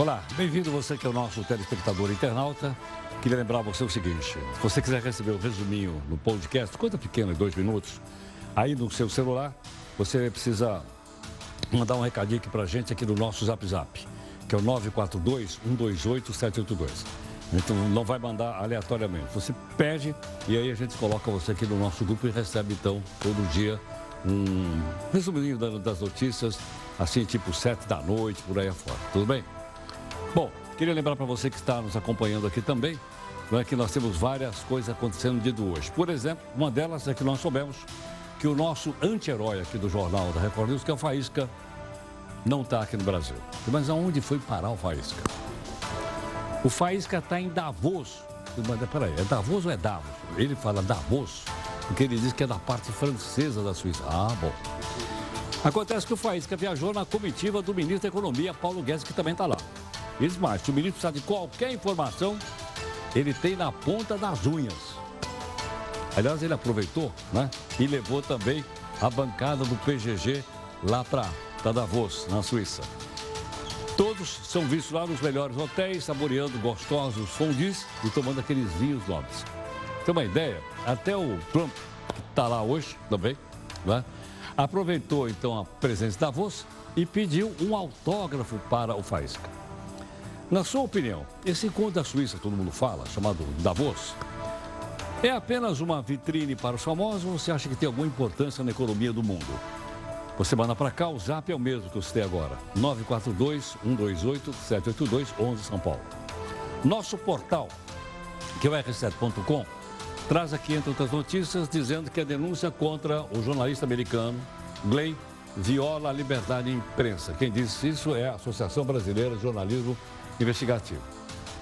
Olá, bem-vindo você que é o nosso telespectador internauta. Queria lembrar você o seguinte: se você quiser receber o resuminho no podcast, coisa pequena, dois minutos, aí no seu celular, você precisa mandar um recadinho aqui pra gente aqui no nosso Zap Zap, que é o 942-128-782. Então não vai mandar aleatoriamente. Você pede e aí a gente coloca você aqui no nosso grupo e recebe então todo dia um resuminho das notícias, assim tipo sete da noite, por aí afora. Tudo bem? Bom, queria lembrar para você que está nos acompanhando aqui também, é que nós temos várias coisas acontecendo no dia de hoje. Por exemplo, uma delas é que nós soubemos que o nosso anti-herói aqui do jornal da Record News, que é o Faísca, não está aqui no Brasil. Mas aonde foi parar o Faísca? O Faísca está em Davos. Mas, peraí, é Davos ou é Davos? Ele fala Davos, porque ele diz que é da parte francesa da Suíça. Ah, bom. Acontece que o Faísca viajou na comitiva do ministro da Economia, Paulo Guedes, que também está lá. Diz mais, se o ministro precisa de qualquer informação, ele tem na ponta das unhas. Aliás, ele aproveitou né, e levou também a bancada do PGG lá para Davos, na Suíça. Todos são vistos lá nos melhores hotéis, saboreando gostosos fondis e tomando aqueles vinhos nobres. Tem uma ideia? Até o Trump, que está lá hoje também, né, aproveitou então a presença da Davos e pediu um autógrafo para o Faísca. Na sua opinião, esse encontro da Suíça, todo mundo fala, chamado Davos, é apenas uma vitrine para os famosos ou você acha que tem alguma importância na economia do mundo? Você manda para cá, o zap é o mesmo que eu citei agora, 942-128-782, 11 São Paulo. Nosso portal, que é o r7.com, traz aqui, entre outras notícias, dizendo que a denúncia contra o jornalista americano Glenn viola a liberdade de imprensa. Quem disse isso é a Associação Brasileira de Jornalismo investigativo.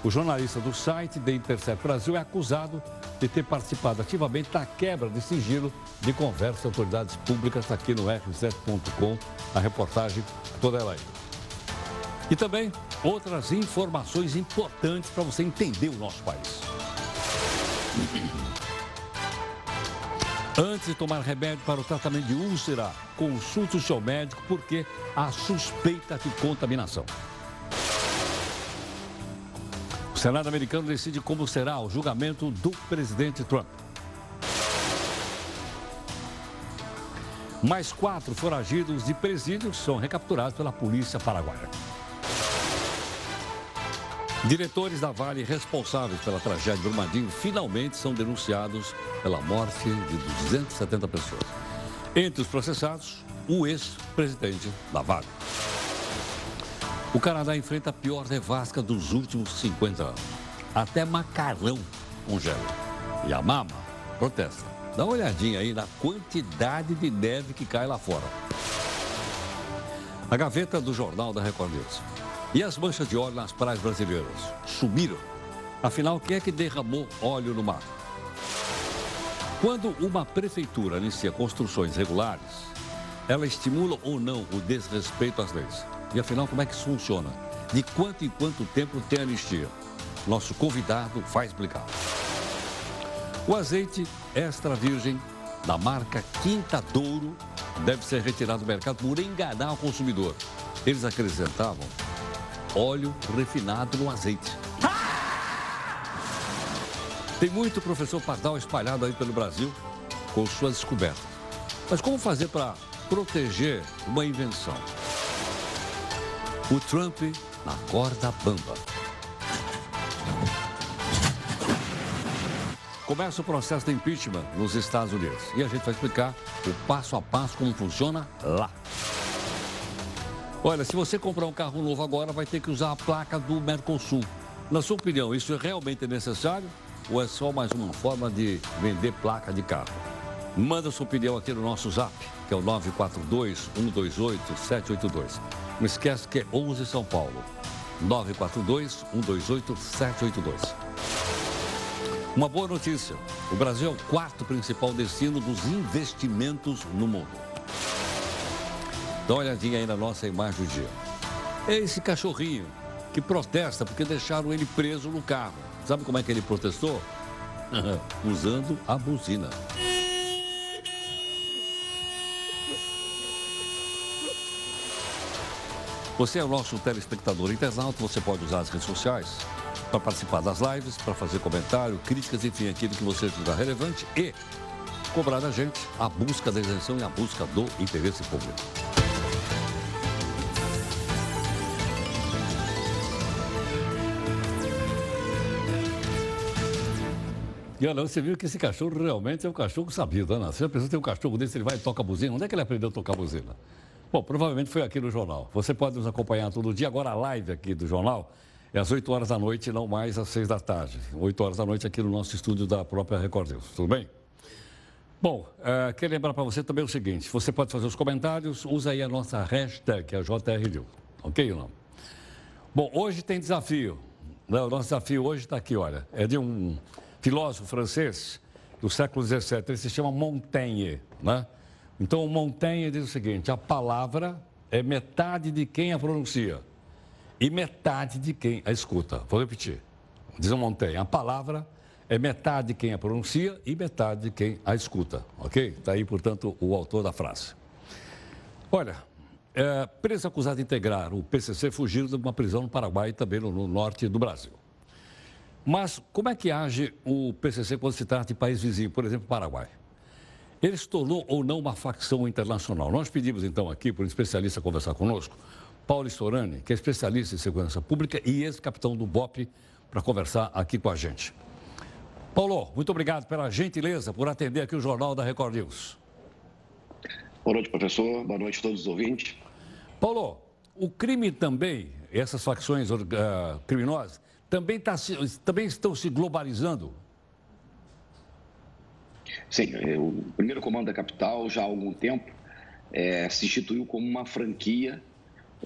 O jornalista do site The Intercept Brasil é acusado de ter participado ativamente da quebra de sigilo de conversa de autoridades públicas aqui no r7.com, a reportagem toda ela aí. E também outras informações importantes para você entender o nosso país. Antes de tomar remédio para o tratamento de úlcera, consulte o seu médico porque há suspeita de contaminação. O Senado americano decide como será o julgamento do presidente Trump. Mais quatro foragidos de presídios são recapturados pela polícia paraguaia. Diretores da Vale responsáveis pela tragédia de Brumadinho finalmente são denunciados pela morte de 270 pessoas. Entre os processados, o ex-presidente da Vale. O Canadá enfrenta a pior nevasca dos últimos 50 anos. Até macarrão congela. E a mama protesta. Dá uma olhadinha aí na quantidade de neve que cai lá fora. A gaveta do jornal da Record News. E as manchas de óleo nas praias brasileiras? Sumiram. Afinal, quem é que derramou óleo no mar? Quando uma prefeitura inicia construções regulares, ela estimula ou não o desrespeito às leis? E afinal, como é que isso funciona? De quanto em quanto tempo tem anistia? Nosso convidado vai explicar. O azeite extra virgem da marca Quinta Douro deve ser retirado do mercado por enganar o consumidor. Eles acrescentavam óleo refinado no azeite. Tem muito professor Pardal espalhado aí pelo Brasil com suas descobertas. Mas como fazer para proteger uma invenção? O Trump na corda bamba. Começa o processo de impeachment nos Estados Unidos. E a gente vai explicar o passo a passo como funciona lá. Olha, se você comprar um carro novo agora, vai ter que usar a placa do Mercosul. Na sua opinião, isso é realmente necessário ou é só mais uma forma de vender placa de carro? Manda sua opinião aqui no nosso zap, que é o 942 128 782. Não esquece que é 11 São Paulo. 942-128-782. Uma boa notícia: o Brasil é o quarto principal destino dos investimentos no mundo. Dá uma olhadinha aí na nossa imagem do dia. É esse cachorrinho que protesta porque deixaram ele preso no carro. Sabe como é que ele protestou? Usando a buzina. Você é o nosso telespectador internauta, você pode usar as redes sociais para participar das lives, para fazer comentário, críticas, enfim, aquilo que você julgar relevante e cobrar da gente a busca da isenção e a busca do interesse público. E olha, você viu que esse cachorro realmente é um cachorro sabido, né? Você já pensou ter um cachorro desse, ele vai e toca a buzina? Onde é que ele aprendeu a tocar a buzina? Bom, provavelmente foi aqui no jornal. Você pode nos acompanhar todo dia. Agora a live aqui do jornal é às 8 horas da noite, não mais às 6 da tarde. 8 horas da noite aqui no nosso estúdio da própria Record News. Tudo bem? Bom, uh, lembrar para você também o seguinte: você pode fazer os comentários, usa aí a nossa hashtag, a JRDU. Ok ou não? Bom, hoje tem desafio. Né? O nosso desafio hoje está aqui, olha. É de um filósofo francês do século XVII. Ele se chama Montaigne, né? Então, o Montaigne diz o seguinte: a palavra é metade de quem a pronuncia e metade de quem a escuta. Vou repetir. Diz o Montaigne: a palavra é metade de quem a pronuncia e metade de quem a escuta. Ok? Está aí, portanto, o autor da frase. Olha, é, preso acusado de integrar o PCC fugiram de uma prisão no Paraguai e também no norte do Brasil. Mas como é que age o PCC quando se trata de país vizinho, por exemplo, Paraguai? Ele se tornou ou não uma facção internacional? Nós pedimos então aqui para um especialista conversar conosco, Paulo Storani, que é especialista em segurança pública e ex-capitão do BOP, para conversar aqui com a gente. Paulo, muito obrigado pela gentileza por atender aqui o Jornal da Record News. Boa noite, professor. Boa noite a todos os ouvintes. Paulo, o crime também, essas facções uh, criminosas, também, tá, também estão se globalizando? Sim, é, o primeiro comando da capital, já há algum tempo, é, se instituiu como uma franquia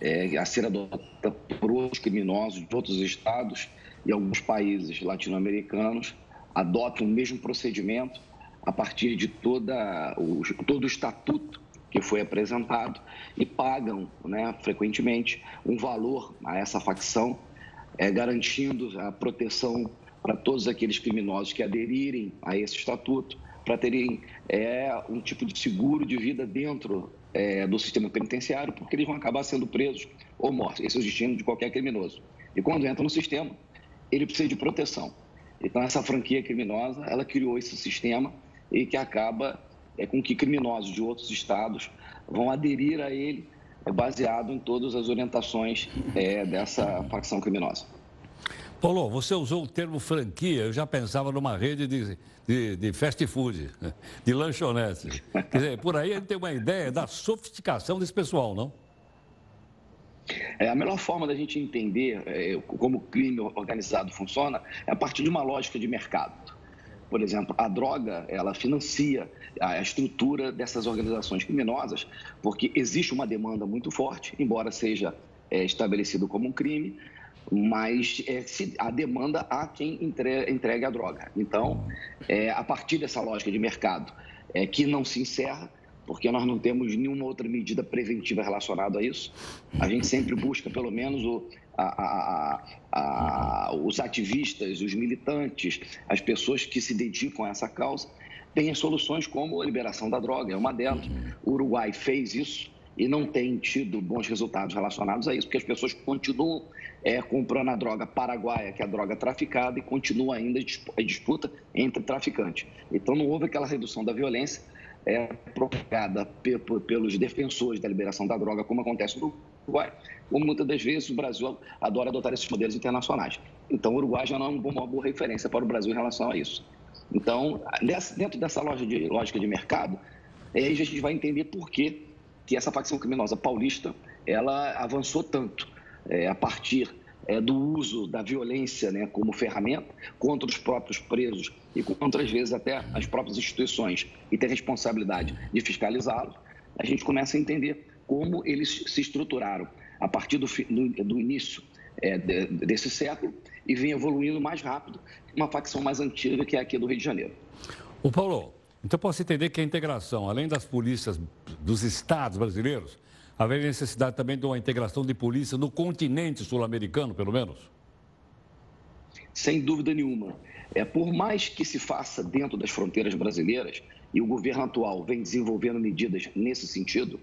é, a ser adotada por outros criminosos de outros estados e alguns países latino-americanos adotam o mesmo procedimento a partir de toda o, todo o estatuto que foi apresentado e pagam né, frequentemente um valor a essa facção é, garantindo a proteção para todos aqueles criminosos que aderirem a esse estatuto, para terem é, um tipo de seguro de vida dentro é, do sistema penitenciário, porque eles vão acabar sendo presos ou mortos. Esse é o destino de qualquer criminoso. E quando entra no sistema, ele precisa de proteção. Então, essa franquia criminosa, ela criou esse sistema e que acaba é, com que criminosos de outros estados vão aderir a ele é baseado em todas as orientações é, dessa facção criminosa. Paulo, você usou o termo franquia, eu já pensava numa rede de, de, de fast food, de lanchonete. Quer dizer, por aí a gente tem uma ideia da sofisticação desse pessoal, não? É, a melhor forma da gente entender é, como o crime organizado funciona é a partir de uma lógica de mercado. Por exemplo, a droga, ela financia a estrutura dessas organizações criminosas, porque existe uma demanda muito forte, embora seja é, estabelecido como um crime, mas é, se, a demanda a quem entre, entregue a droga. Então, é, a partir dessa lógica de mercado, é, que não se encerra, porque nós não temos nenhuma outra medida preventiva relacionada a isso, a gente sempre busca, pelo menos, o, a, a, a, os ativistas, os militantes, as pessoas que se dedicam a essa causa, têm soluções como a liberação da droga, é uma delas. O Uruguai fez isso e não tem tido bons resultados relacionados a isso, porque as pessoas continuam é, comprando a droga paraguaia, que é a droga traficada, e continua ainda a disputa entre traficantes. Então não houve aquela redução da violência é, propagada pelos defensores da liberação da droga, como acontece no Uruguai, como muitas das vezes o Brasil adora adotar esses modelos internacionais. Então, o Uruguai já não é uma boa referência para o Brasil em relação a isso. Então, dentro dessa de, lógica de mercado, aí a gente vai entender por que, que essa facção criminosa paulista ela avançou tanto é, a partir é, do uso da violência né, como ferramenta contra os próprios presos e contra, às vezes, até as próprias instituições e ter responsabilidade de fiscalizá-los, a gente começa a entender como eles se estruturaram a partir do, do, do início é, de, desse século e vem evoluindo mais rápido uma facção mais antiga que é aqui do Rio de Janeiro. O Paulo, então posso entender que a integração, além das polícias dos estados brasileiros, haveria necessidade também de uma integração de polícia no continente sul-americano, pelo menos? Sem dúvida nenhuma. É, por mais que se faça dentro das fronteiras brasileiras, e o governo atual vem desenvolvendo medidas nesse sentido,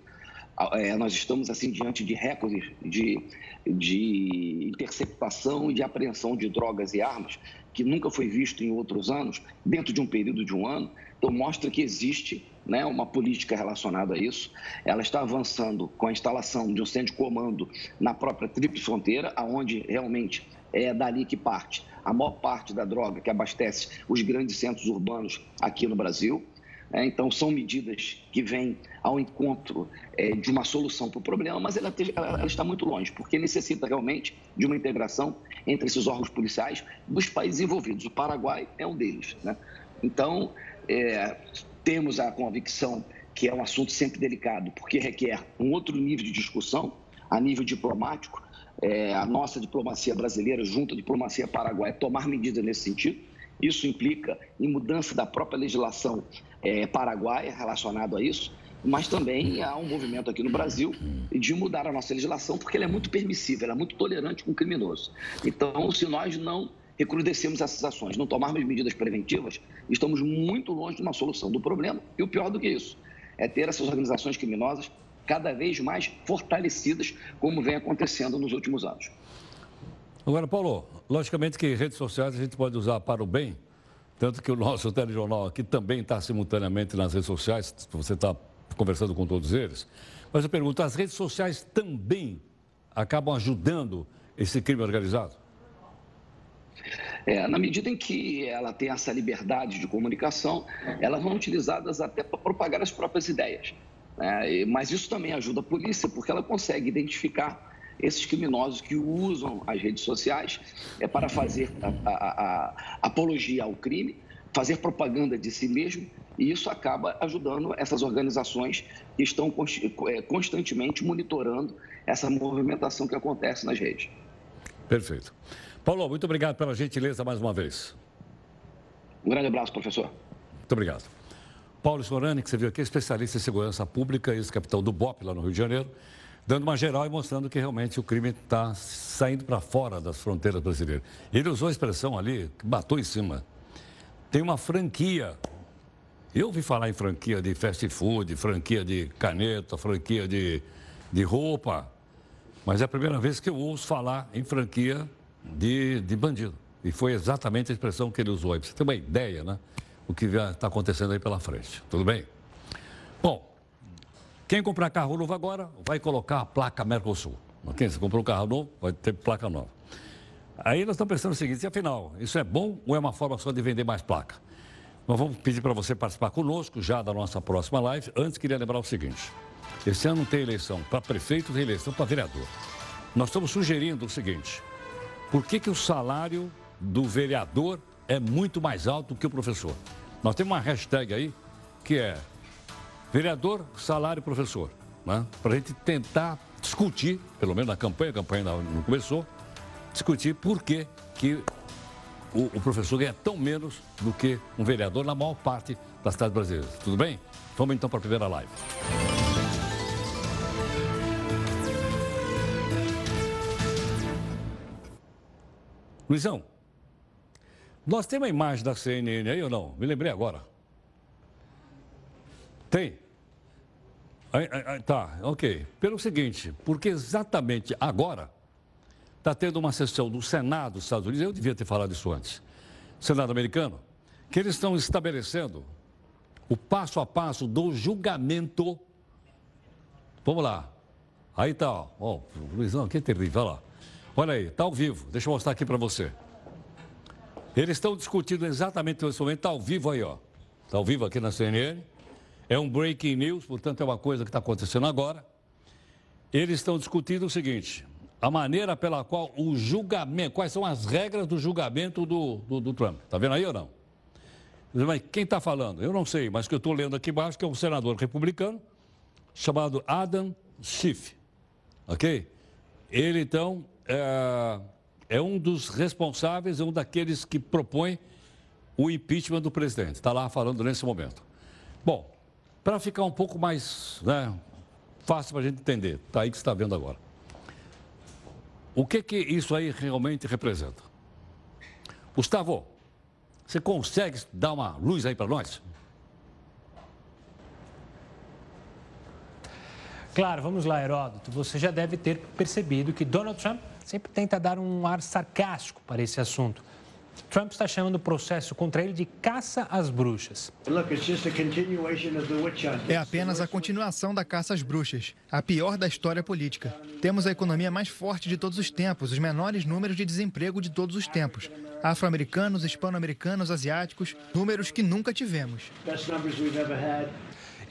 é, nós estamos assim diante de recordes de, de interceptação e de apreensão de drogas e armas que nunca foi visto em outros anos, dentro de um período de um ano. Então, mostra que existe né, uma política relacionada a isso. Ela está avançando com a instalação de um centro de comando na própria Tríplice Fronteira, aonde realmente é dali que parte a maior parte da droga que abastece os grandes centros urbanos aqui no Brasil. É, então, são medidas que vêm ao encontro é, de uma solução para o problema, mas ela, está muito longe, porque necessita realmente de uma integração entre esses órgãos policiais dos países envolvidos. O Paraguai é um deles. Né? Então, é, temos a convicção que é um assunto sempre delicado, porque requer um outro nível de discussão, a nível diplomático. É, a nossa diplomacia brasileira, junto à diplomacia paraguaia, tomar medidas nesse sentido. Isso implica em mudança da própria legislação é, paraguaia relacionado a isso, mas também há um movimento aqui no Brasil de mudar a nossa legislação, porque ela é muito permissiva, ela é muito tolerante com o criminoso. Então, se nós não recrudescemos essas ações, não tomarmos medidas preventivas, estamos muito longe de uma solução do problema. E o pior do que isso é ter essas organizações criminosas cada vez mais fortalecidas, como vem acontecendo nos últimos anos. Agora, Paulo, logicamente que redes sociais a gente pode usar para o bem, tanto que o nosso telejornal aqui também está simultaneamente nas redes sociais, você está conversando com todos eles. Mas eu pergunto, as redes sociais também acabam ajudando esse crime organizado? É, na medida em que ela tem essa liberdade de comunicação, elas vão utilizadas até para propagar as próprias ideias. Né? Mas isso também ajuda a polícia, porque ela consegue identificar esses criminosos que usam as redes sociais é para fazer a, a, a, apologia ao crime, fazer propaganda de si mesmo, e isso acaba ajudando essas organizações que estão é, constantemente monitorando essa movimentação que acontece nas redes. Perfeito. Paulo, muito obrigado pela gentileza mais uma vez. Um grande abraço, professor. Muito obrigado. Paulo Sorani, que você viu aqui, especialista em segurança pública, ex-capitão do BOP lá no Rio de Janeiro dando uma geral e mostrando que realmente o crime está saindo para fora das fronteiras brasileiras. Ele usou a expressão ali, matou em cima. Tem uma franquia. Eu ouvi falar em franquia de fast food, franquia de caneta, franquia de, de roupa, mas é a primeira vez que eu ouço falar em franquia de, de bandido. E foi exatamente a expressão que ele usou aí, para você ter uma ideia, né? O que está acontecendo aí pela frente. Tudo bem? Bom, quem comprar carro novo agora vai colocar a placa Mercosul. Quem se comprou um carro novo vai ter placa nova. Aí nós estamos pensando o seguinte, afinal, isso é bom ou é uma forma só de vender mais placa? Nós vamos pedir para você participar conosco já da nossa próxima live. Antes, queria lembrar o seguinte: esse ano tem eleição para prefeito e eleição para vereador. Nós estamos sugerindo o seguinte: por que, que o salário do vereador é muito mais alto que o professor? Nós temos uma hashtag aí que é Vereador, salário, professor. Né? Para a gente tentar discutir, pelo menos na campanha, a campanha não começou, discutir por que, que o, o, professor ganha tão menos do que um vereador na maior parte das cidades brasileiras. Tudo bem? Vamos então para a primeira live. Luizão, nós temos a imagem da CNN aí ou não? Me lembrei agora. Tem? Tá, ok. Pelo seguinte, porque exatamente agora está tendo uma sessão do Senado dos Estados Unidos, eu devia ter falado isso antes, Senado americano, que eles estão estabelecendo o passo a passo do julgamento. Vamos lá. Aí tá, ó. ó Luizão, que terrível, olha lá. Olha aí, está ao vivo. Deixa eu mostrar aqui para você. Eles estão discutindo exatamente nesse momento, está ao vivo aí, ó. Está ao vivo aqui na CNN. É um breaking news, portanto, é uma coisa que está acontecendo agora. Eles estão discutindo o seguinte: a maneira pela qual o julgamento, quais são as regras do julgamento do, do, do Trump. Está vendo aí ou não? Mas quem está falando? Eu não sei, mas que eu estou lendo aqui embaixo que é um senador republicano chamado Adam Schiff. Ok? Ele, então, é, é um dos responsáveis, é um daqueles que propõe o impeachment do presidente. Está lá falando nesse momento. Bom, para ficar um pouco mais né, fácil para a gente entender, está aí que você está vendo agora. O que, que isso aí realmente representa? Gustavo, você consegue dar uma luz aí para nós? Claro, vamos lá, Heródoto. Você já deve ter percebido que Donald Trump sempre tenta dar um ar sarcástico para esse assunto. Trump está chamando o processo contra ele de caça às bruxas. É apenas a continuação da caça às bruxas, a pior da história política. Temos a economia mais forte de todos os tempos, os menores números de desemprego de todos os tempos. Afro-americanos, hispano-americanos, asiáticos, números que nunca tivemos.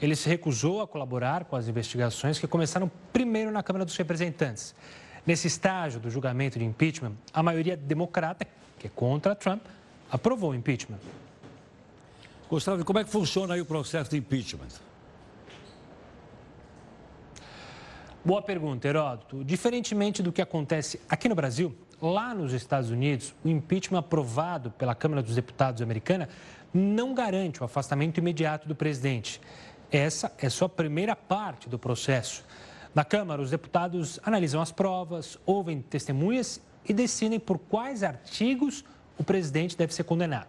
Ele se recusou a colaborar com as investigações que começaram primeiro na Câmara dos Representantes. Nesse estágio do julgamento de impeachment, a maioria democrata, que é contra Trump, aprovou o impeachment. Gustavo, como é que funciona aí o processo de impeachment? Boa pergunta, Heródoto. Diferentemente do que acontece aqui no Brasil, lá nos Estados Unidos, o impeachment aprovado pela Câmara dos Deputados americana não garante o afastamento imediato do presidente. Essa é só a primeira parte do processo. Na Câmara, os deputados analisam as provas, ouvem testemunhas e decidem por quais artigos o presidente deve ser condenado.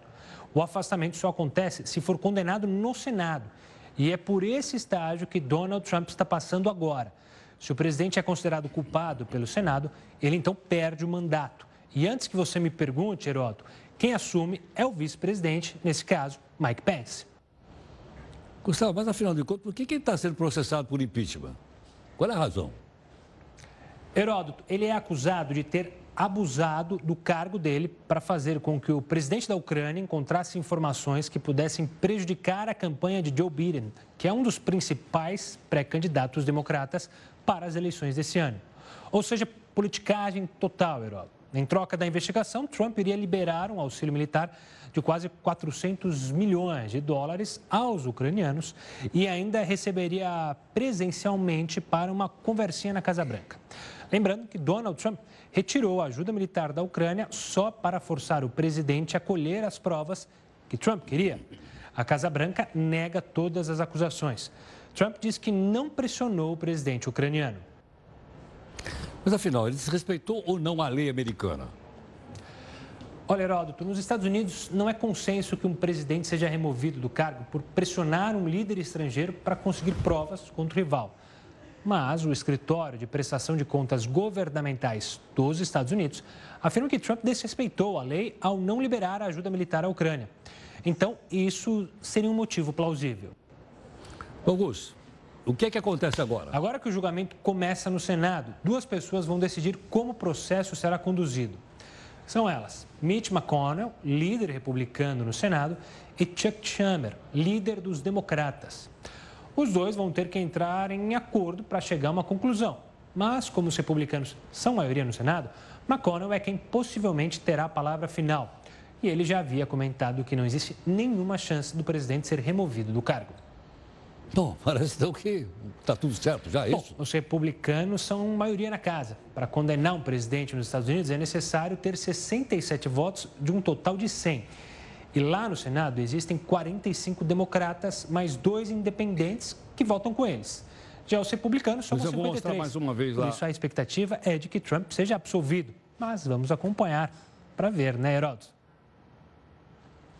O afastamento só acontece se for condenado no Senado. E é por esse estágio que Donald Trump está passando agora. Se o presidente é considerado culpado pelo Senado, ele então perde o mandato. E antes que você me pergunte, Heroto, quem assume é o vice-presidente, nesse caso, Mike Pence. Gustavo, mas afinal de contas, por que ele está sendo processado por impeachment? Qual é a razão? Heródoto, ele é acusado de ter abusado do cargo dele para fazer com que o presidente da Ucrânia encontrasse informações que pudessem prejudicar a campanha de Joe Biden, que é um dos principais pré-candidatos democratas para as eleições desse ano. Ou seja, politicagem total, Heródoto. Em troca da investigação, Trump iria liberar um auxílio militar de quase 400 milhões de dólares aos ucranianos e ainda receberia presencialmente para uma conversinha na Casa Branca. Lembrando que Donald Trump retirou a ajuda militar da Ucrânia só para forçar o presidente a colher as provas que Trump queria. A Casa Branca nega todas as acusações. Trump diz que não pressionou o presidente ucraniano. Mas afinal, ele desrespeitou ou não a lei americana? Olha, Heródoto, nos Estados Unidos não é consenso que um presidente seja removido do cargo por pressionar um líder estrangeiro para conseguir provas contra o rival. Mas o escritório de prestação de contas governamentais dos Estados Unidos afirma que Trump desrespeitou a lei ao não liberar a ajuda militar à Ucrânia. Então, isso seria um motivo plausível. Augusto, o que é que acontece agora? Agora que o julgamento começa no Senado, duas pessoas vão decidir como o processo será conduzido. São elas Mitch McConnell, líder republicano no Senado, e Chuck Schumer, líder dos democratas. Os dois vão ter que entrar em acordo para chegar a uma conclusão. Mas, como os republicanos são maioria no Senado, McConnell é quem possivelmente terá a palavra final. E ele já havia comentado que não existe nenhuma chance do presidente ser removido do cargo. Bom, parece então que está tudo certo já, é isso? Bom, os republicanos são maioria na casa. Para condenar um presidente nos Estados Unidos é necessário ter 67 votos de um total de 100. E lá no Senado existem 45 democratas, mais dois independentes que votam com eles. Já os republicanos são 53. Mas eu vou mostrar mais uma vez lá. Por isso a expectativa é de que Trump seja absolvido. Mas vamos acompanhar para ver, né, Heródoto?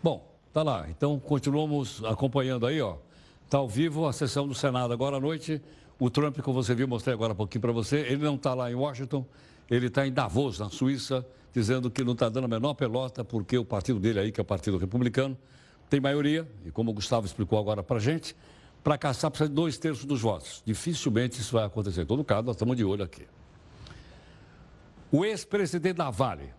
Bom, tá lá. Então continuamos acompanhando aí, ó. Está ao vivo a sessão do Senado agora à noite. O Trump, como você viu, mostrei agora um pouquinho para você, ele não está lá em Washington, ele está em Davos, na Suíça, dizendo que não está dando a menor pelota, porque o partido dele aí, que é o Partido Republicano, tem maioria, e como o Gustavo explicou agora para a gente, para caçar precisa de dois terços dos votos. Dificilmente isso vai acontecer. Em todo caso, nós estamos de olho aqui. O ex-presidente da Vale,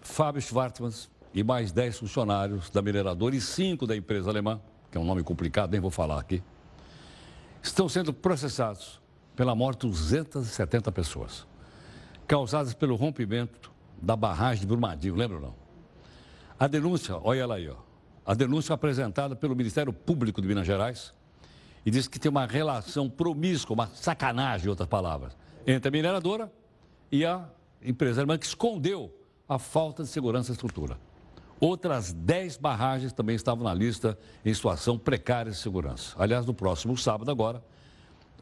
Fábio Schwartzman, e mais dez funcionários da mineradora e cinco da empresa alemã, que é um nome complicado, nem vou falar aqui, estão sendo processados pela morte de 270 pessoas, causadas pelo rompimento da barragem de Brumadinho, lembra ou não? A denúncia, olha ela aí, ó. A denúncia apresentada pelo Ministério Público de Minas Gerais e diz que tem uma relação promíscua, uma sacanagem, em outras palavras, entre a mineradora e a empresa alemã que escondeu a falta de segurança da estrutura. Outras 10 barragens também estavam na lista em situação precária de segurança. Aliás, no próximo sábado agora,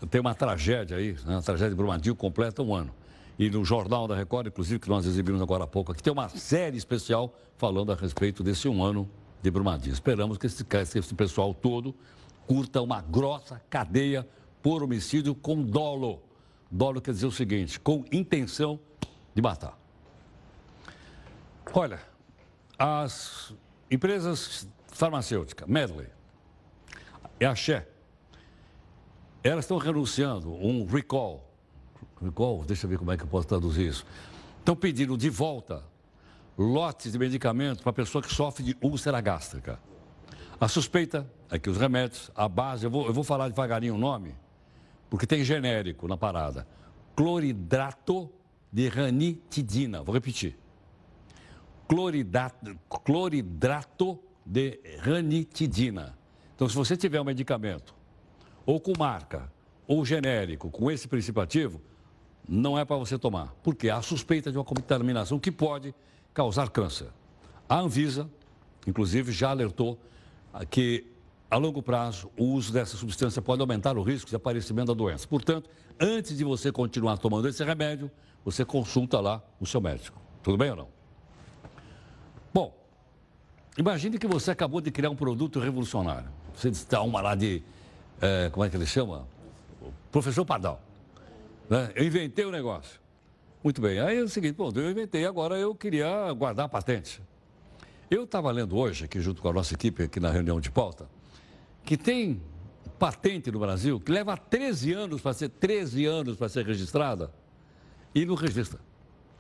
tem uma tragédia aí, né? a tragédia de Brumadinho completa um ano. E no Jornal da Record, inclusive, que nós exibimos agora há pouco aqui, tem uma série especial falando a respeito desse um ano de Brumadinho. Esperamos que esse, que esse pessoal todo curta uma grossa cadeia por homicídio com dolo. Dolo quer dizer o seguinte: com intenção de matar. Olha, as empresas farmacêuticas, Medley e a Xé, elas estão renunciando um recall. Recall, deixa eu ver como é que eu posso traduzir isso. Estão pedindo de volta lotes de medicamentos para pessoa que sofre de úlcera gástrica. A suspeita é que os remédios, a base, eu vou, eu vou falar devagarinho o nome, porque tem genérico na parada. Cloridrato de ranitidina. Vou repetir. Cloridrato, cloridrato de ranitidina. Então, se você tiver um medicamento, ou com marca, ou genérico, com esse princípio ativo, não é para você tomar, porque há suspeita de uma contaminação que pode causar câncer. A Anvisa, inclusive, já alertou que a longo prazo o uso dessa substância pode aumentar o risco de aparecimento da doença. Portanto, antes de você continuar tomando esse remédio, você consulta lá o seu médico. Tudo bem ou não? Imagine que você acabou de criar um produto revolucionário. Você está uma lá de. É, como é que ele chama? Professor Pardal. Né? Eu inventei o negócio. Muito bem. Aí é o seguinte, bom, eu inventei, agora eu queria guardar a patente. Eu estava lendo hoje, aqui junto com a nossa equipe, aqui na reunião de pauta, que tem patente no Brasil que leva 13 anos para ser 13 anos para ser registrada e não registra.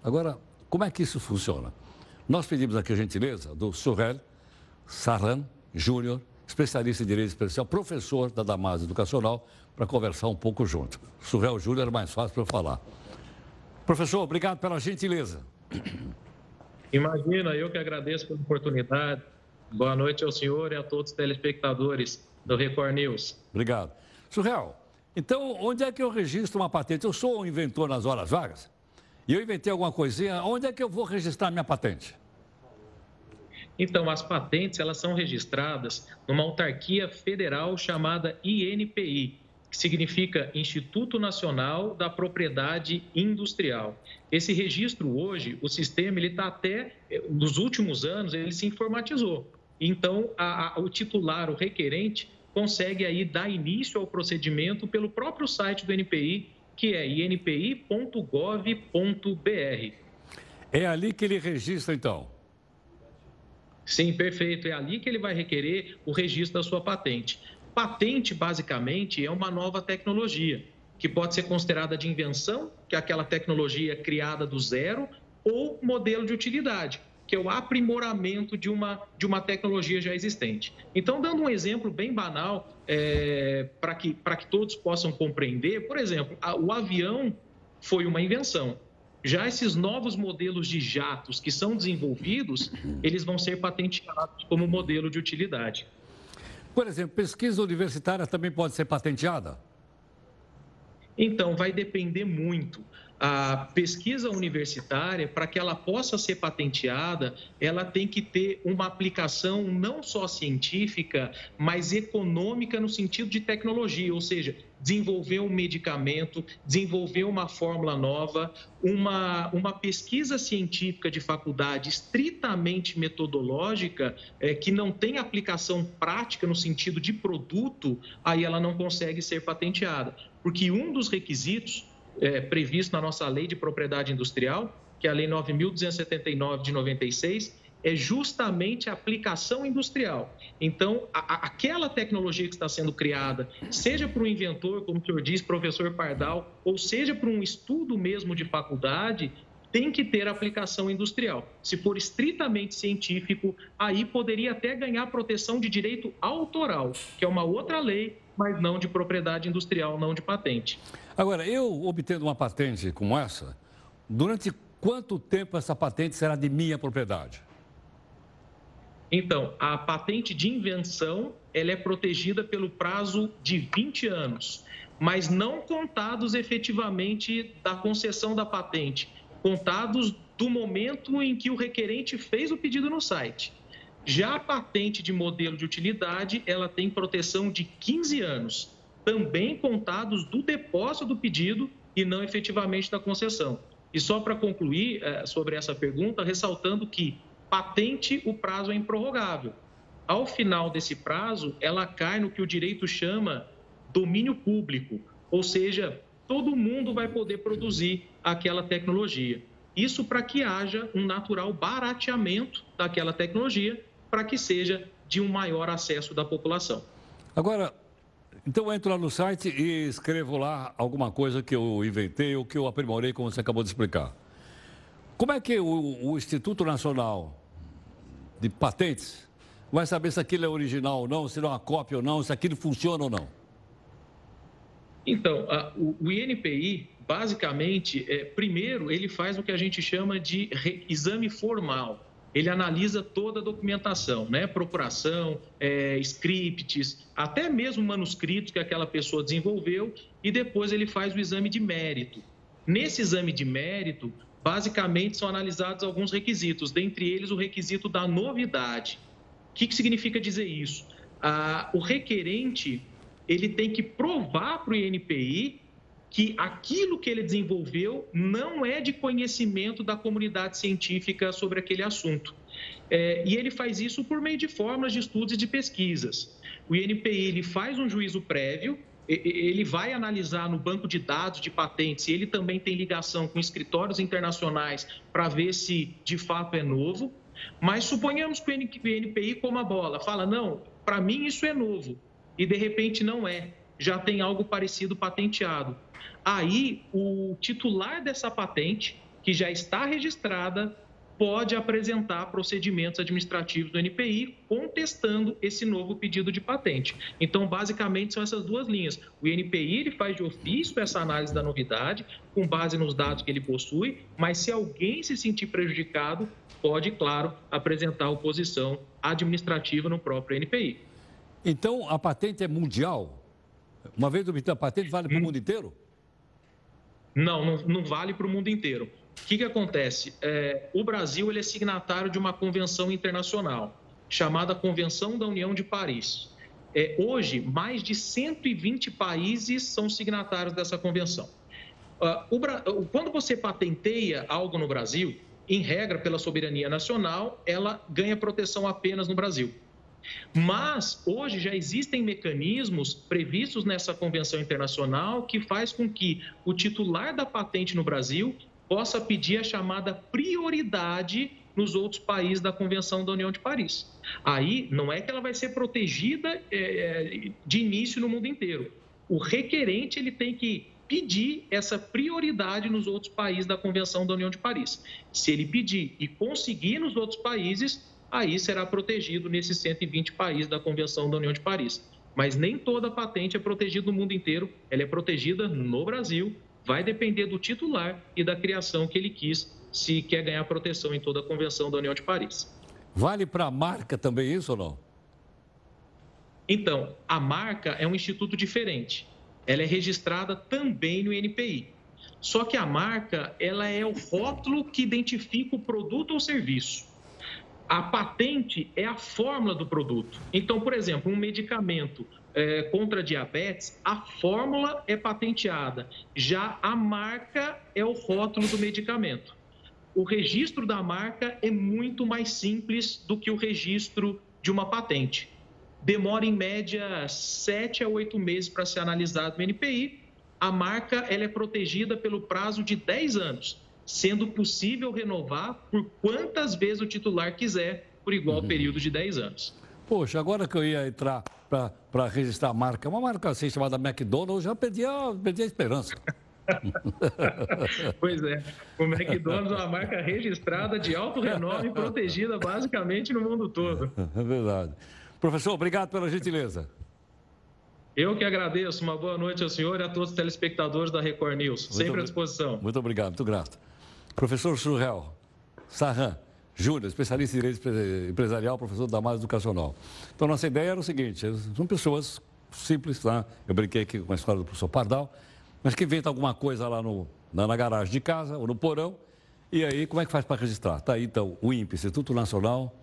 Agora, como é que isso funciona? Nós pedimos aqui a gentileza do Sorrel Sarran Júnior, especialista em direito especial, professor da Damas Educacional, para conversar um pouco junto. Surreal Júnior era mais fácil para eu falar. Professor, obrigado pela gentileza. Imagina, eu que agradeço pela oportunidade. Boa noite ao senhor e a todos os telespectadores do Record News. Obrigado. Surreal, então onde é que eu registro uma patente? Eu sou um inventor nas horas vagas e eu inventei alguma coisinha, onde é que eu vou registrar minha patente? Então, as patentes elas são registradas numa autarquia federal chamada INPI, que significa Instituto Nacional da Propriedade Industrial. Esse registro hoje, o sistema ele está até nos últimos anos ele se informatizou. Então, a, a, o titular, o requerente, consegue aí dar início ao procedimento pelo próprio site do NPI, que é inpi.gov.br. É ali que ele registra, então. Sim, perfeito. É ali que ele vai requerer o registro da sua patente. Patente, basicamente, é uma nova tecnologia que pode ser considerada de invenção, que é aquela tecnologia criada do zero, ou modelo de utilidade, que é o aprimoramento de uma, de uma tecnologia já existente. Então, dando um exemplo bem banal, é, para que, que todos possam compreender, por exemplo, a, o avião foi uma invenção. Já esses novos modelos de jatos que são desenvolvidos, eles vão ser patenteados como modelo de utilidade. Por exemplo, pesquisa universitária também pode ser patenteada? Então, vai depender muito a pesquisa universitária, para que ela possa ser patenteada, ela tem que ter uma aplicação não só científica, mas econômica no sentido de tecnologia, ou seja, desenvolver um medicamento, desenvolver uma fórmula nova, uma, uma pesquisa científica de faculdade estritamente metodológica, é, que não tem aplicação prática no sentido de produto, aí ela não consegue ser patenteada. Porque um dos requisitos é, previsto na nossa lei de propriedade industrial, que é a Lei 9.279 de 96, é justamente a aplicação industrial. Então, a, a, aquela tecnologia que está sendo criada, seja para o inventor, como o senhor diz, professor Pardal, ou seja para um estudo mesmo de faculdade, tem que ter aplicação industrial. Se for estritamente científico, aí poderia até ganhar proteção de direito autoral, que é uma outra lei, mas não de propriedade industrial, não de patente. Agora, eu obtendo uma patente como essa, durante quanto tempo essa patente será de minha propriedade? Então, a patente de invenção ela é protegida pelo prazo de 20 anos, mas não contados efetivamente da concessão da patente, contados do momento em que o requerente fez o pedido no site. Já a patente de modelo de utilidade, ela tem proteção de 15 anos, também contados do depósito do pedido e não efetivamente da concessão. E só para concluir é, sobre essa pergunta, ressaltando que patente, o prazo é improrrogável. Ao final desse prazo, ela cai no que o direito chama domínio público, ou seja, todo mundo vai poder produzir aquela tecnologia. Isso para que haja um natural barateamento daquela tecnologia, para que seja de um maior acesso da população. Agora, então eu entro lá no site e escrevo lá alguma coisa que eu inventei ou que eu aprimorei, como você acabou de explicar. Como é que o, o Instituto Nacional de Patentes vai saber se aquilo é original ou não, se não é uma cópia ou não, se aquilo funciona ou não? Então, a, o, o, INPI, basicamente, é, primeiro, ele faz o que a gente chama de re, exame formal. Ele analisa toda a documentação, né? Procuração, é, scripts, até mesmo manuscritos que aquela pessoa desenvolveu, e depois ele faz o exame de mérito. Nesse exame de mérito, basicamente são analisados alguns requisitos, dentre eles o requisito da novidade. O que, que significa dizer isso? Ah, o requerente ele tem que provar para o INPI que aquilo que ele desenvolveu não é de conhecimento da comunidade científica sobre aquele assunto. É, e ele faz isso por meio de formas de estudos e de pesquisas. O INPI ele faz um juízo prévio, ele vai analisar no banco de dados de patentes ele também tem ligação com escritórios internacionais para ver se de fato é novo. Mas suponhamos que o INPI, como a bola, fala: não, para mim isso é novo, e de repente não é, já tem algo parecido patenteado. Aí, o titular dessa patente, que já está registrada, pode apresentar procedimentos administrativos do NPI contestando esse novo pedido de patente. Então, basicamente, são essas duas linhas. O INPI ele faz de ofício essa análise da novidade, com base nos dados que ele possui, mas se alguém se sentir prejudicado, pode, claro, apresentar oposição administrativa no próprio NPI. Então, a patente é mundial? Uma vez obtida a patente, vale para o hum. mundo inteiro? Não, não, não vale para o mundo inteiro. O que, que acontece? É, o Brasil ele é signatário de uma convenção internacional chamada Convenção da União de Paris. É, hoje, mais de 120 países são signatários dessa convenção. Uh, o, quando você patenteia algo no Brasil, em regra, pela soberania nacional, ela ganha proteção apenas no Brasil. Mas hoje já existem mecanismos previstos nessa convenção internacional que faz com que o titular da patente no Brasil possa pedir a chamada prioridade nos outros países da Convenção da União de Paris. Aí não é que ela vai ser protegida é, de início no mundo inteiro. O requerente ele tem que pedir essa prioridade nos outros países da Convenção da União de Paris. Se ele pedir e conseguir nos outros países, aí será protegido nesses 120 países da Convenção da União de Paris. Mas nem toda patente é protegida no mundo inteiro, ela é protegida no Brasil, vai depender do titular e da criação que ele quis, se quer ganhar proteção em toda a Convenção da União de Paris. Vale para a marca também isso ou não? Então, a marca é um instituto diferente. Ela é registrada também no INPI. Só que a marca, ela é o rótulo que identifica o produto ou serviço. A patente é a fórmula do produto. Então, por exemplo, um medicamento é, contra diabetes, a fórmula é patenteada, já a marca é o rótulo do medicamento. O registro da marca é muito mais simples do que o registro de uma patente. Demora em média sete a oito meses para ser analisado no NPI. A marca ela é protegida pelo prazo de 10 anos sendo possível renovar por quantas vezes o titular quiser, por igual uhum. período de 10 anos. Poxa, agora que eu ia entrar para registrar a marca, uma marca assim chamada McDonald's, eu já perdi a, perdi a esperança. pois é, o McDonald's é uma marca registrada de alto renome, protegida basicamente no mundo todo. É verdade. Professor, obrigado pela gentileza. Eu que agradeço. Uma boa noite ao senhor e a todos os telespectadores da Record News. Muito Sempre à disposição. Muito obrigado, muito grato. Professor Surreal, Sarran Júnior, especialista em direito empresarial, professor da mais educacional. Então, nossa ideia era o seguinte: são pessoas simples, tá? eu brinquei aqui com a história do professor Pardal, mas que inventa alguma coisa lá no, na, na garagem de casa ou no porão, e aí como é que faz para registrar? Está aí, então, o INPE, Instituto Nacional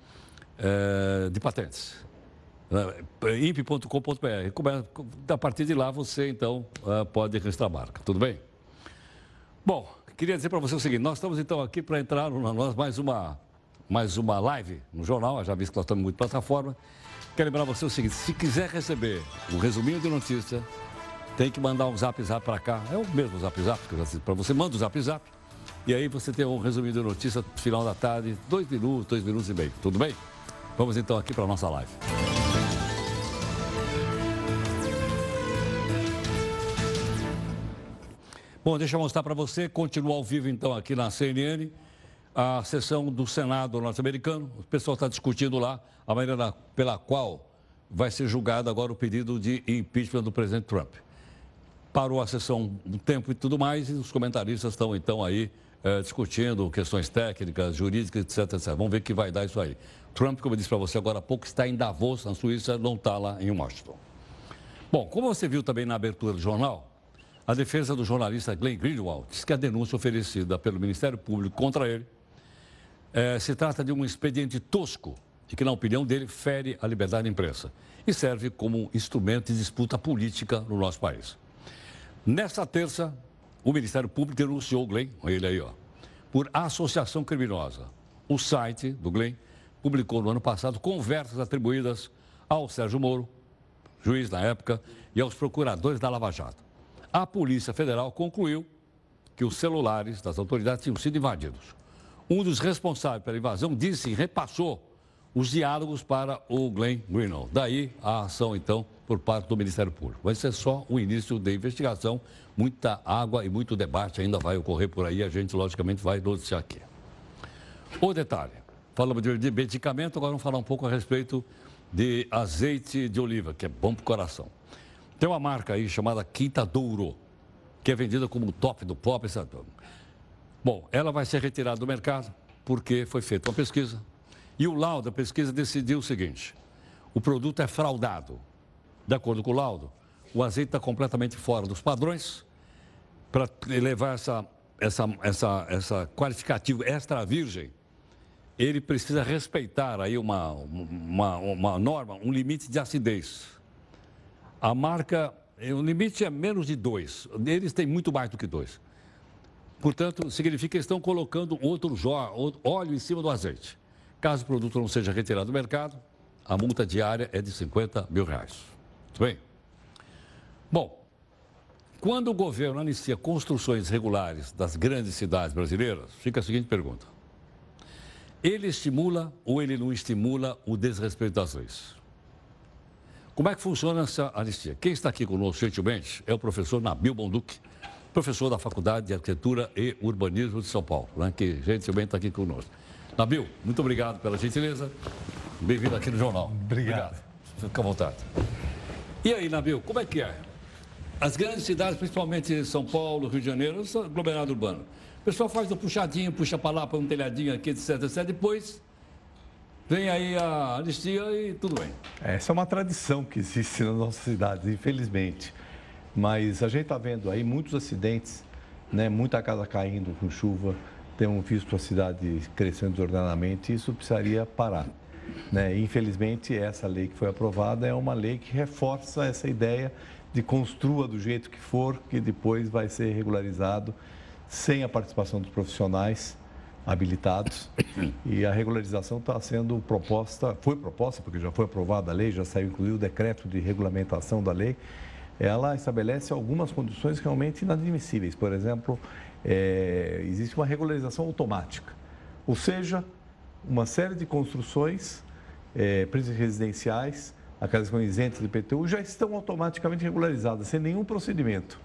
é, de Patentes. É, imp.com.br. A partir de lá, você, então, eh, pode registrar a marca. Tudo bem? Bom, Queria dizer para você o seguinte: nós estamos então aqui para entrar numa, mais, uma, mais uma live no jornal, já visto que nós estamos muito plataforma. Quero lembrar você o seguinte: se quiser receber um resuminho de notícia tem que mandar um zap zap para cá. É o mesmo zap zap para você. Manda o zap zap. E aí você tem um resumido de notícia final da tarde, dois minutos, dois minutos e meio. Tudo bem? Vamos então aqui para a nossa live. Bom, deixa eu mostrar para você, continua ao vivo então aqui na CNN, a sessão do Senado norte-americano. O pessoal está discutindo lá a maneira pela qual vai ser julgado agora o pedido de impeachment do presidente Trump. Parou a sessão um tempo e tudo mais, e os comentaristas estão então aí é, discutindo questões técnicas, jurídicas, etc, etc. Vamos ver o que vai dar isso aí. Trump, como eu disse para você agora há pouco, está em Davos, na Suíça, não está lá em Washington. Bom, como você viu também na abertura do jornal, a defesa do jornalista Glenn Greenwald diz que a denúncia oferecida pelo Ministério Público contra ele é, se trata de um expediente tosco e que, na opinião dele, fere a liberdade de imprensa e serve como instrumento de disputa política no nosso país. Nesta terça, o Ministério Público denunciou o Glenn, ele aí, ó, por associação criminosa. O site do Glenn publicou no ano passado conversas atribuídas ao Sérgio Moro, juiz na época, e aos procuradores da Lava Jato a Polícia Federal concluiu que os celulares das autoridades tinham sido invadidos. Um dos responsáveis pela invasão disse e repassou os diálogos para o Glenn Greenwald. Daí a ação, então, por parte do Ministério Público. Vai ser só o início da investigação. Muita água e muito debate ainda vai ocorrer por aí. A gente, logicamente, vai noticiar aqui. O detalhe. Falamos de medicamento, agora vamos falar um pouco a respeito de azeite de oliva, que é bom para o coração. Tem uma marca aí chamada Quinta Douro, que é vendida como top do pop. Sabe? Bom, ela vai ser retirada do mercado porque foi feita uma pesquisa e o laudo da pesquisa decidiu o seguinte: o produto é fraudado. De acordo com o laudo, o azeite está completamente fora dos padrões para levar essa, essa, essa, essa qualificativo extra virgem. Ele precisa respeitar aí uma, uma, uma norma, um limite de acidez. A marca, o limite é menos de dois. Eles têm muito mais do que dois. Portanto, significa que estão colocando outro óleo em cima do azeite. Caso o produto não seja retirado do mercado, a multa diária é de 50 mil reais. Muito bem? Bom, quando o governo anuncia construções regulares das grandes cidades brasileiras, fica a seguinte pergunta: ele estimula ou ele não estimula o desrespeito das leis? Como é que funciona essa anistia? Quem está aqui conosco gentilmente é o professor Nabil Bonduque, professor da Faculdade de Arquitetura e Urbanismo de São Paulo, né, que gentilmente está aqui conosco. Nabil, muito obrigado pela gentileza. Bem-vindo aqui no Jornal. Obrigado. obrigado. Fica à vontade. E aí, Nabil, como é que é? As grandes cidades, principalmente São Paulo, Rio de Janeiro, aglomerado urbano. O pessoal faz o puxadinho, puxa para lá, para um telhadinho aqui, etc, etc. Depois Vem aí a anistia e tudo bem. Essa é uma tradição que existe na nossa cidade, infelizmente. Mas a gente está vendo aí muitos acidentes, né? muita casa caindo com chuva, temos visto a cidade crescendo desordenadamente e isso precisaria parar. Né? Infelizmente, essa lei que foi aprovada é uma lei que reforça essa ideia de construa do jeito que for, que depois vai ser regularizado sem a participação dos profissionais habilitados e a regularização está sendo proposta, foi proposta, porque já foi aprovada a lei, já saiu inclusive o decreto de regulamentação da lei, ela estabelece algumas condições realmente inadmissíveis. Por exemplo, é, existe uma regularização automática, ou seja, uma série de construções, é, residenciais, aquelas com isentas de IPTU, já estão automaticamente regularizadas, sem nenhum procedimento.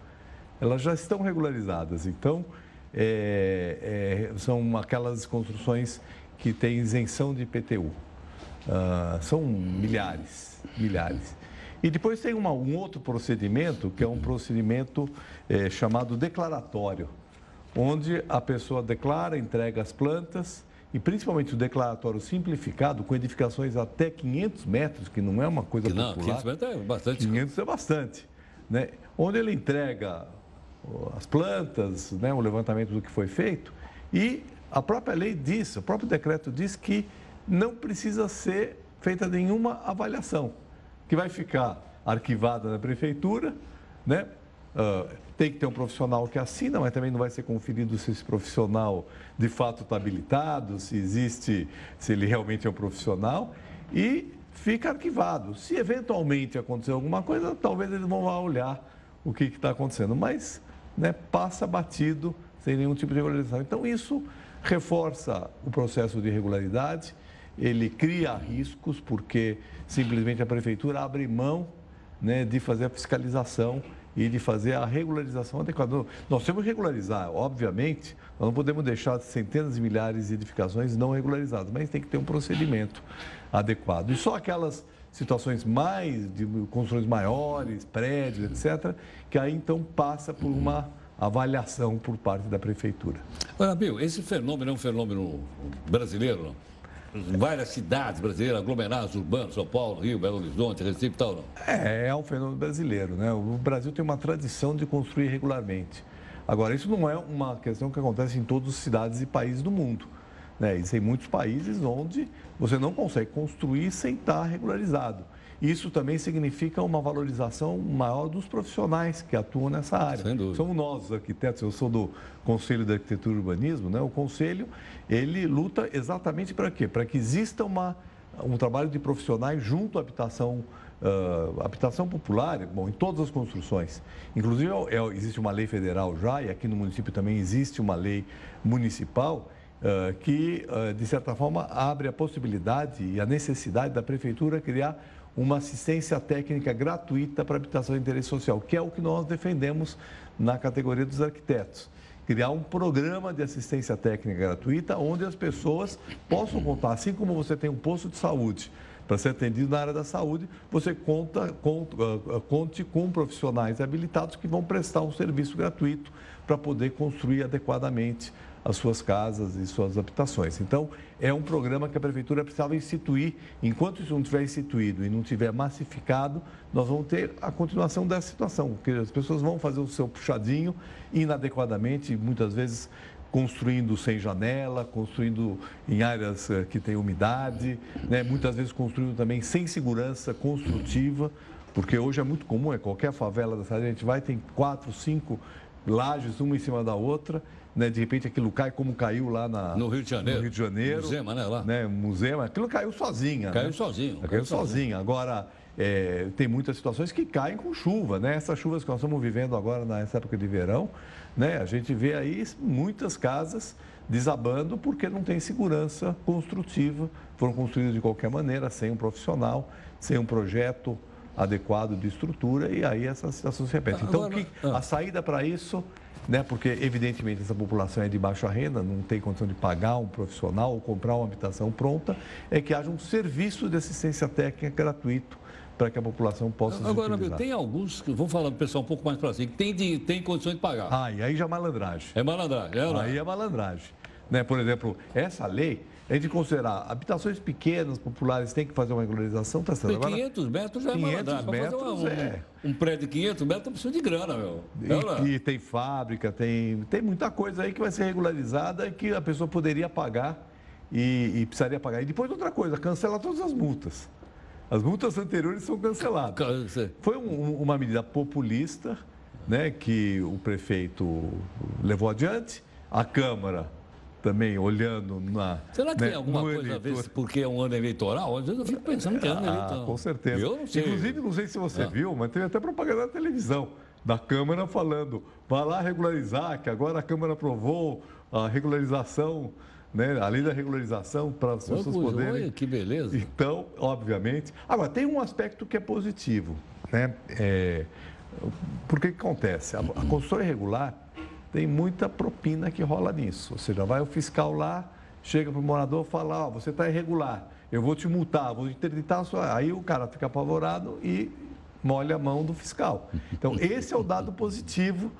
Elas já estão regularizadas. Então, é, é, são aquelas construções que têm isenção de IPTU. Ah, são milhares, milhares. E depois tem uma, um outro procedimento, que é um procedimento é, chamado declaratório, onde a pessoa declara, entrega as plantas, e principalmente o declaratório simplificado, com edificações até 500 metros, que não é uma coisa que não, popular. 500 metros é bastante. 500 é bastante. Né? Onde ele entrega as plantas, né, o levantamento do que foi feito. E a própria lei diz, o próprio decreto diz que não precisa ser feita nenhuma avaliação, que vai ficar arquivada na prefeitura, né? Uh, tem que ter um profissional que assina, mas também não vai ser conferido se esse profissional de fato está habilitado, se existe, se ele realmente é um profissional, e fica arquivado. Se eventualmente acontecer alguma coisa, talvez eles vão lá olhar o que está acontecendo. Mas né, passa batido sem nenhum tipo de regularização. Então, isso reforça o processo de irregularidade, ele cria riscos, porque simplesmente a prefeitura abre mão né, de fazer a fiscalização e de fazer a regularização adequada. Nós temos que regularizar, obviamente, nós não podemos deixar centenas de milhares de edificações não regularizadas, mas tem que ter um procedimento adequado. E só aquelas situações mais, de construções maiores, prédios, etc., que aí então passa por uma avaliação por parte da prefeitura. Agora, Bill, esse fenômeno é um fenômeno brasileiro, não? várias cidades brasileiras, aglomerados urbanos, São Paulo, Rio, Belo Horizonte, Recife e tal, não? É, é um fenômeno brasileiro, né? O Brasil tem uma tradição de construir regularmente. Agora, isso não é uma questão que acontece em todas as cidades e países do mundo. Né? Existem muitos países onde você não consegue construir sem estar regularizado. Isso também significa uma valorização maior dos profissionais que atuam nessa área. Sem dúvida. Somos nós, os arquitetos, eu sou do Conselho de Arquitetura e Urbanismo, né? o Conselho, ele luta exatamente para quê? Para que exista uma, um trabalho de profissionais junto à habitação Uh, habitação popular, bom, em todas as construções. Inclusive, é, é, existe uma lei federal já, e aqui no município também existe uma lei municipal, que, uh, de certa forma, abre a possibilidade e a necessidade da prefeitura criar uma assistência técnica gratuita para habitação de interesse social, que é o que nós defendemos na categoria dos arquitetos. Criar um programa de assistência técnica gratuita onde as pessoas possam contar, assim como você tem um posto de saúde para ser atendido na área da saúde, você conta, conta, ah, conte com profissionais habilitados que vão prestar um serviço gratuito para poder construir adequadamente as suas casas e suas habitações. Então, é um programa que a Prefeitura precisava instituir. Enquanto isso não tiver instituído e não tiver massificado, nós vamos ter a continuação dessa situação, porque as pessoas vão fazer o seu puxadinho inadequadamente, muitas vezes construindo sem janela, construindo em áreas eh, que têm umidade, né? muitas vezes construindo também sem segurança construtiva, porque hoje é muito comum, é qualquer favela cidade, a gente vai, tem quatro, cinco lajes, uma em cima da outra, né? De repente aquilo cai como caiu lá na, no Rio de Janeiro. No Rio de Janeiro. Musema, né? Lá. Né? Musema. Aquilo caiu sozinha. Caiu né? sozinho. Caiu, caiu sozinho. Agora, é, tem muitas situações que caem com chuva, né? Essas chuvas que nós estamos vivendo agora nessa época de verão, né? A gente vê aí muitas casas desabando porque não tem segurança construtiva, foram construídas de qualquer maneira, sem um profissional, sem um projeto adequado de estrutura e aí essa situação se repete. Então, Agora, que, ah. a saída para isso né? porque evidentemente essa população é de baixa renda, não tem condição de pagar um profissional ou comprar uma habitação pronta, é que haja um serviço de assistência técnica gratuito para que a população possa Agora, meu, tem alguns, que vamos falar do pessoal um pouco mais para cima, que tem, de, tem condições de pagar. Ah, e aí já é malandragem. É malandragem, é, Aí é malandragem. Né? Por exemplo, essa lei é de considerar habitações pequenas, populares, tem que fazer uma regularização, está certo. Agora, 500 metros já 500 é metros uma, um, é. Um prédio de 500 metros precisa de grana, meu. E, e, tem fábrica, tem, tem muita coisa aí que vai ser regularizada e que a pessoa poderia pagar e, e precisaria pagar. E depois outra coisa, cancela todas as multas. As multas anteriores são canceladas. Foi um, uma medida populista né, que o prefeito levou adiante, a Câmara também olhando na. Será que né, tem alguma coisa eleitor. a ver porque é um ano eleitoral? Às vezes eu fico pensando que é ano ah, eleitoral. Com certeza. Eu não sei. Inclusive, não sei se você ah. viu, mas teve até propaganda na televisão da Câmara falando: vá lá regularizar, que agora a Câmara aprovou a regularização. Né, a lei da regularização para as pessoas oh, poderem. Olha, que beleza. Então, obviamente. Agora, tem um aspecto que é positivo. Né? É, porque que acontece? A, a construção irregular tem muita propina que rola nisso. Ou seja, vai o fiscal lá, chega para o morador e fala, oh, você está irregular, eu vou te multar, vou interditar a sua... Aí o cara fica apavorado e molha a mão do fiscal. Então, esse é o dado positivo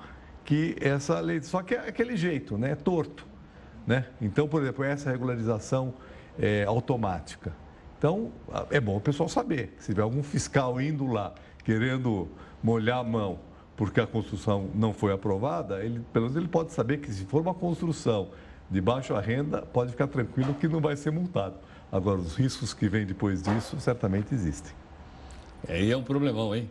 que essa lei... Só que é aquele jeito, né? É torto. Né? Então, por exemplo, essa regularização é, automática. Então, é bom o pessoal saber. Se tiver algum fiscal indo lá querendo molhar a mão porque a construção não foi aprovada, ele, pelo menos ele pode saber que se for uma construção de baixa renda, pode ficar tranquilo que não vai ser multado. Agora, os riscos que vêm depois disso certamente existem. Aí é um problemão, hein?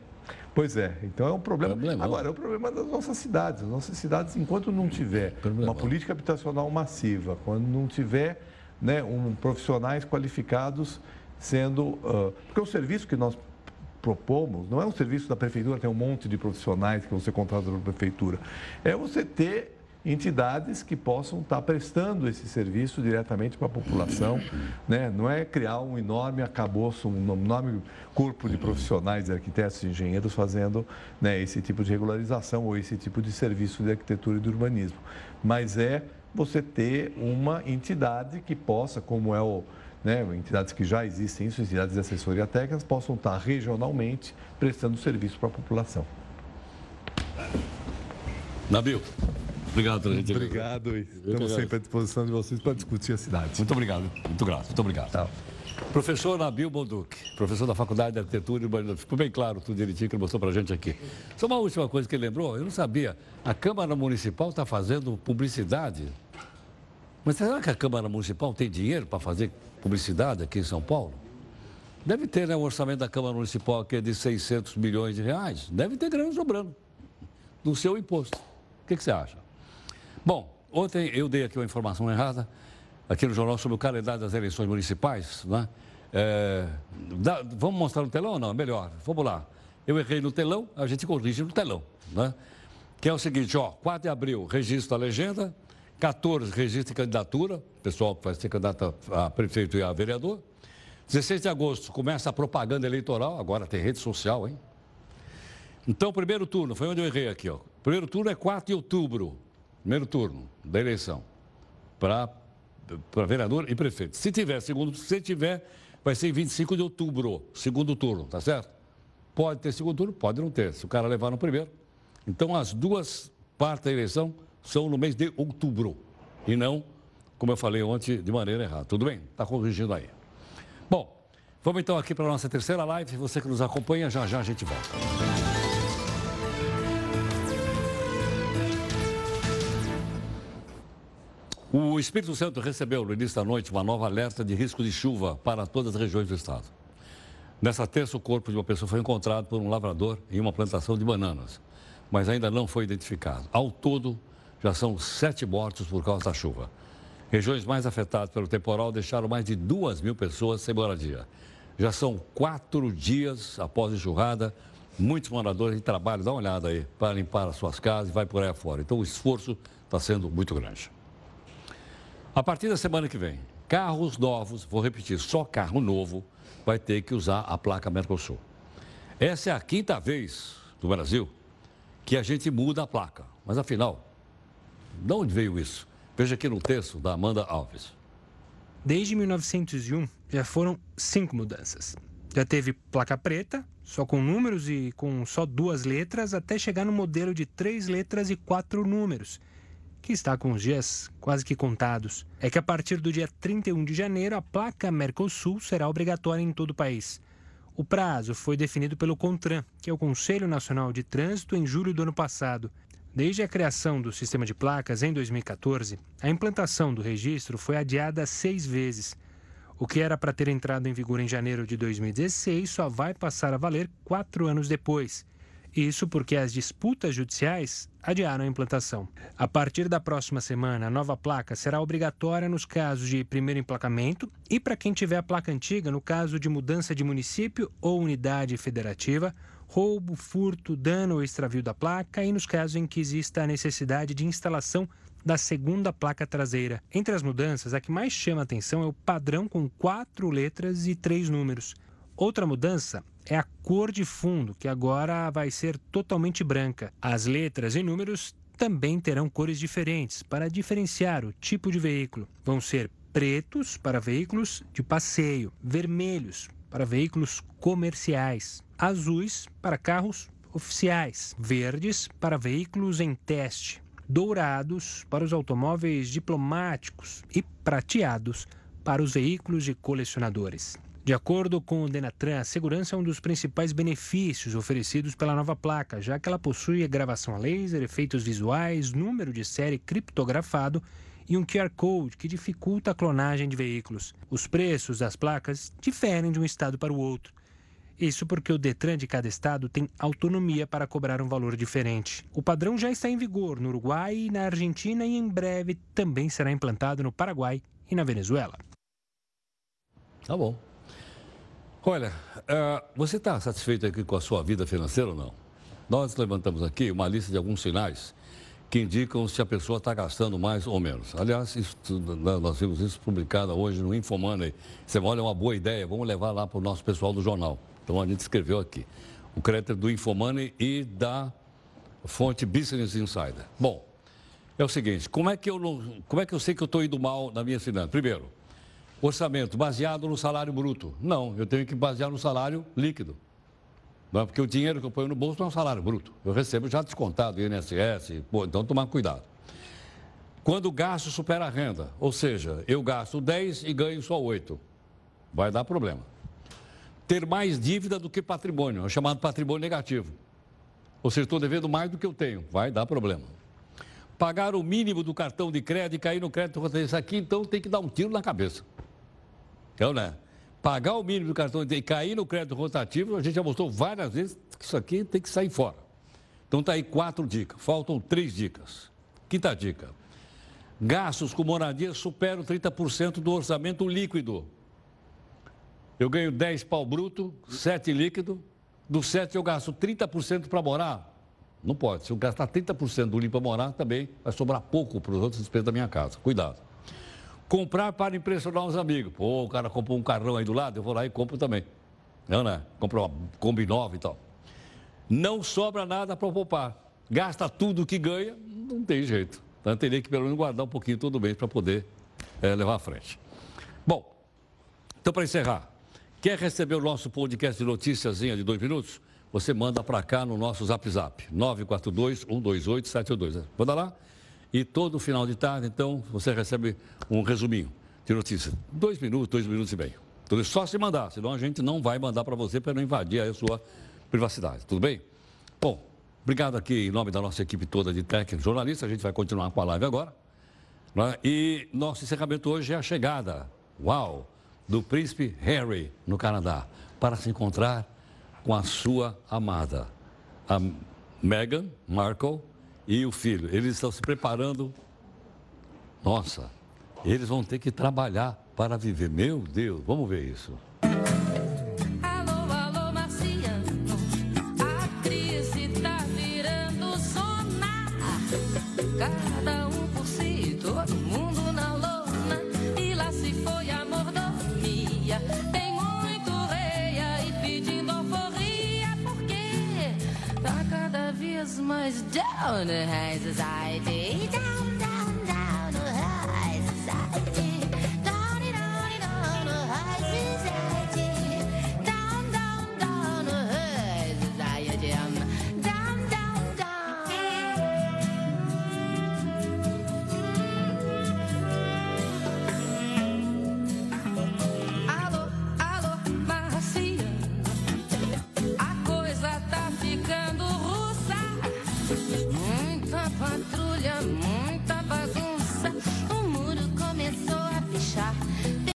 Pois é, então é um problema. Problemão. Agora, é o problema das nossas cidades. As nossas cidades, enquanto não tiver problemão. uma política habitacional massiva, quando não tiver né, um, profissionais qualificados sendo. Uh, porque o serviço que nós propomos não é um serviço da prefeitura, tem um monte de profissionais que você contrata pela prefeitura. É você ter entidades que possam estar prestando esse serviço diretamente para a população. Né? Não é criar um enorme acabouço, um enorme corpo de profissionais, de arquitetos e engenheiros fazendo né, esse tipo de regularização ou esse tipo de serviço de arquitetura e de urbanismo. Mas é você ter uma entidade que possa, como é o. Né, entidades que já existem, isso, entidades de assessoria técnica, possam estar regionalmente prestando serviço para a população. Nabil. Obrigado pela gente. Obrigado. Estamos sempre à disposição de vocês para discutir a cidade. Muito obrigado. Muito grato. Muito obrigado. Tá. Professor Nabil Bonduc, professor da Faculdade de Arquitetura e Urbanismo. Ficou bem claro tudo direitinho que ele mostrou para a gente aqui. Só uma última coisa que ele lembrou, eu não sabia. A Câmara Municipal está fazendo publicidade. Mas será que a Câmara Municipal tem dinheiro para fazer publicidade aqui em São Paulo? Deve ter, né? O orçamento da Câmara Municipal aqui é de 600 milhões de reais. Deve ter grana sobrando do seu imposto. O que, que você acha? Bom, ontem eu dei aqui uma informação errada, aqui no jornal, sobre o calendário das eleições municipais. Né? É, dá, vamos mostrar no telão ou não? Melhor, vamos lá. Eu errei no telão, a gente corrige no telão. Né? Que é o seguinte, ó, 4 de abril, registro da legenda, 14, registro de candidatura, pessoal que vai ser candidato a prefeito e a vereador. 16 de agosto, começa a propaganda eleitoral, agora tem rede social, hein? Então, primeiro turno, foi onde eu errei aqui, ó. Primeiro turno é 4 de outubro, primeiro turno da eleição, para vereador e prefeito. Se tiver segundo, se tiver, vai ser em 25 de outubro, segundo turno, tá certo? Pode ter segundo turno, pode não ter, se o cara levar no primeiro. Então, as duas partes da eleição são no mês de outubro e não, como eu falei ontem, de maneira errada. Tudo bem? Está corrigindo aí. Bom, vamos então aqui para a nossa terceira live. Você que nos acompanha, já já a gente volta. O Espírito Santo recebeu no início da noite uma nova alerta de risco de chuva para todas as regiões do estado. Nessa terça, o corpo de uma pessoa foi encontrado por um lavrador em uma plantação de bananas, mas ainda não foi identificado. Ao todo, já são sete mortos por causa da chuva. Regiões mais afetadas pelo temporal deixaram mais de duas mil pessoas sem moradia. Já são quatro dias após a enxurrada, muitos moradores em trabalho, dá uma olhada aí, para limpar as suas casas e vai por aí afora. Então o esforço está sendo muito grande. A partir da semana que vem, carros novos, vou repetir, só carro novo vai ter que usar a placa Mercosul. Essa é a quinta vez no Brasil que a gente muda a placa. Mas afinal, de onde veio isso? Veja aqui no texto da Amanda Alves. Desde 1901, já foram cinco mudanças. Já teve placa preta, só com números e com só duas letras, até chegar no modelo de três letras e quatro números, que está com os dias quase que contados, é que a partir do dia 31 de janeiro a placa Mercosul será obrigatória em todo o país. O prazo foi definido pelo CONTRAN, que é o Conselho Nacional de Trânsito, em julho do ano passado. Desde a criação do sistema de placas em 2014, a implantação do registro foi adiada seis vezes. O que era para ter entrado em vigor em janeiro de 2016 só vai passar a valer quatro anos depois. Isso porque as disputas judiciais adiaram a implantação. A partir da próxima semana, a nova placa será obrigatória nos casos de primeiro emplacamento e para quem tiver a placa antiga no caso de mudança de município ou unidade federativa, roubo, furto, dano ou extravio da placa e nos casos em que exista a necessidade de instalação da segunda placa traseira. Entre as mudanças, a que mais chama atenção é o padrão com quatro letras e três números. Outra mudança é a cor de fundo, que agora vai ser totalmente branca. As letras e números também terão cores diferentes para diferenciar o tipo de veículo. Vão ser pretos para veículos de passeio, vermelhos para veículos comerciais, azuis para carros oficiais, verdes para veículos em teste, dourados para os automóveis diplomáticos e prateados para os veículos de colecionadores. De acordo com o Denatran, a segurança é um dos principais benefícios oferecidos pela nova placa, já que ela possui gravação a laser, efeitos visuais, número de série criptografado e um QR Code que dificulta a clonagem de veículos. Os preços das placas diferem de um estado para o outro. Isso porque o Detran de cada estado tem autonomia para cobrar um valor diferente. O padrão já está em vigor no Uruguai e na Argentina e em breve também será implantado no Paraguai e na Venezuela. Tá bom. Olha, uh, você está satisfeito aqui com a sua vida financeira ou não? Nós levantamos aqui uma lista de alguns sinais que indicam se a pessoa está gastando mais ou menos. Aliás, isso, nós vimos isso publicado hoje no Infomoney. Você olha, é uma boa ideia, vamos levar lá para o nosso pessoal do jornal. Então a gente escreveu aqui. O crédito do Infomoney e da fonte Business Insider. Bom, é o seguinte, como é que eu, não, como é que eu sei que eu estou indo mal na minha finança? Primeiro, orçamento baseado no salário bruto. Não, eu tenho que basear no salário líquido. Não, é porque o dinheiro que eu ponho no bolso não é um salário bruto. Eu recebo já descontado, INSS, então tomar cuidado. Quando o gasto supera a renda, ou seja, eu gasto 10 e ganho só 8, vai dar problema. Ter mais dívida do que patrimônio, é chamado patrimônio negativo. Ou seja, estou devendo mais do que eu tenho, vai dar problema. Pagar o mínimo do cartão de crédito e cair no crédito, isso aqui, então tem que dar um tiro na cabeça. Então, né? Pagar o mínimo do cartão e cair no crédito rotativo, a gente já mostrou várias vezes que isso aqui tem que sair fora. Então tá aí quatro dicas, faltam três dicas. Quinta dica. Gastos com moradia superam 30% do orçamento líquido. Eu ganho 10 pau bruto, 7 líquido. Do 7 eu gasto 30% para morar. Não pode. Se eu gastar 30% do limpo para morar, também vai sobrar pouco para os outros despesas da minha casa. Cuidado. Comprar para impressionar os amigos. Pô, o cara comprou um carrão aí do lado, eu vou lá e compro também. Não, né? Compro uma Kombi nova e tal. Não sobra nada para poupar. Gasta tudo que ganha, não tem jeito. Então, teria que pelo menos guardar um pouquinho todo mês para poder é, levar à frente. Bom, então para encerrar, quer receber o nosso podcast de noticiazinha de dois minutos? Você manda para cá no nosso Zap Zap, 942 128 782. Manda lá e todo final de tarde, então, você recebe um resuminho de notícias. Dois minutos, dois minutos e meio. Tudo só se mandar, senão a gente não vai mandar para você para não invadir a sua privacidade. Tudo bem? Bom, obrigado aqui em nome da nossa equipe toda de técnicos jornalistas. A gente vai continuar com a live agora. Né? E nosso encerramento hoje é a chegada, uau, do príncipe Harry no Canadá para se encontrar com a sua amada, a Meghan Markle, e o filho. Eles estão se preparando. Nossa, eles vão ter que trabalhar para viver. Meu Deus, vamos ver isso. on the high society.